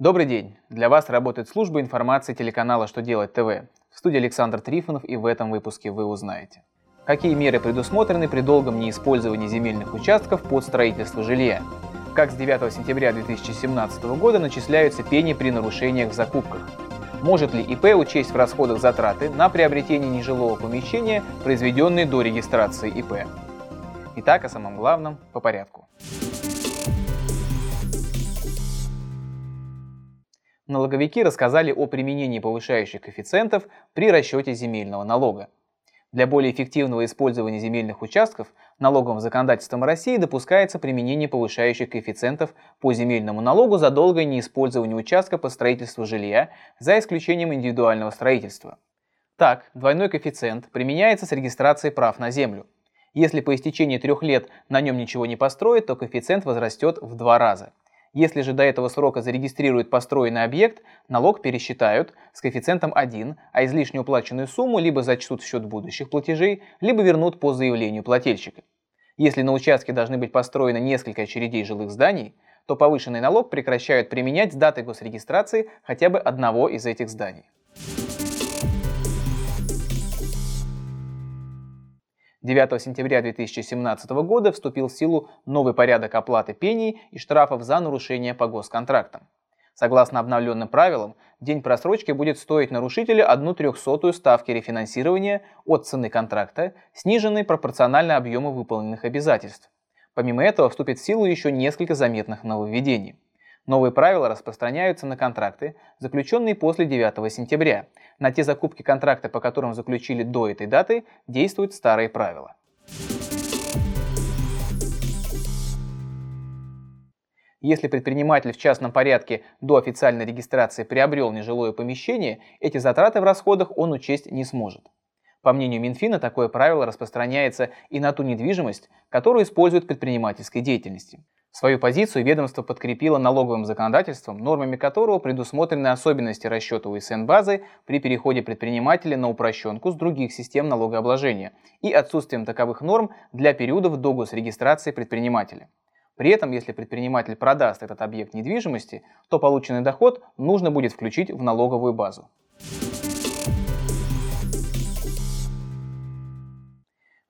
Добрый день! Для вас работает служба информации телеканала «Что делать ТВ». В студии Александр Трифонов и в этом выпуске вы узнаете. Какие меры предусмотрены при долгом неиспользовании земельных участков под строительство жилья? Как с 9 сентября 2017 года начисляются пени при нарушениях в закупках? Может ли ИП учесть в расходах затраты на приобретение нежилого помещения, произведенные до регистрации ИП? Итак, о самом главном по порядку. Налоговики рассказали о применении повышающих коэффициентов при расчете земельного налога. Для более эффективного использования земельных участков налоговым законодательством России допускается применение повышающих коэффициентов по земельному налогу за долгое неиспользование участка по строительству жилья, за исключением индивидуального строительства. Так, двойной коэффициент применяется с регистрацией прав на землю. Если по истечении трех лет на нем ничего не построить, то коэффициент возрастет в два раза – если же до этого срока зарегистрируют построенный объект, налог пересчитают с коэффициентом 1, а излишне уплаченную сумму либо зачтут в счет будущих платежей, либо вернут по заявлению плательщика. Если на участке должны быть построены несколько очередей жилых зданий, то повышенный налог прекращают применять с даты госрегистрации хотя бы одного из этих зданий. 9 сентября 2017 года вступил в силу новый порядок оплаты пений и штрафов за нарушение по госконтрактам. Согласно обновленным правилам, день просрочки будет стоить нарушителю 1 трехсотую ставки рефинансирования от цены контракта, сниженной пропорционально объему выполненных обязательств. Помимо этого вступит в силу еще несколько заметных нововведений. Новые правила распространяются на контракты, заключенные после 9 сентября. На те закупки контракта, по которым заключили до этой даты, действуют старые правила. Если предприниматель в частном порядке до официальной регистрации приобрел нежилое помещение, эти затраты в расходах он учесть не сможет. По мнению Минфина, такое правило распространяется и на ту недвижимость, которую используют в предпринимательской деятельности. Свою позицию ведомство подкрепило налоговым законодательством, нормами которого предусмотрены особенности расчета УСН-базы при переходе предпринимателя на упрощенку с других систем налогообложения и отсутствием таковых норм для периодов до госрегистрации предпринимателя. При этом, если предприниматель продаст этот объект недвижимости, то полученный доход нужно будет включить в налоговую базу.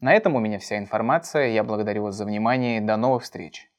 На этом у меня вся информация. Я благодарю вас за внимание. До новых встреч.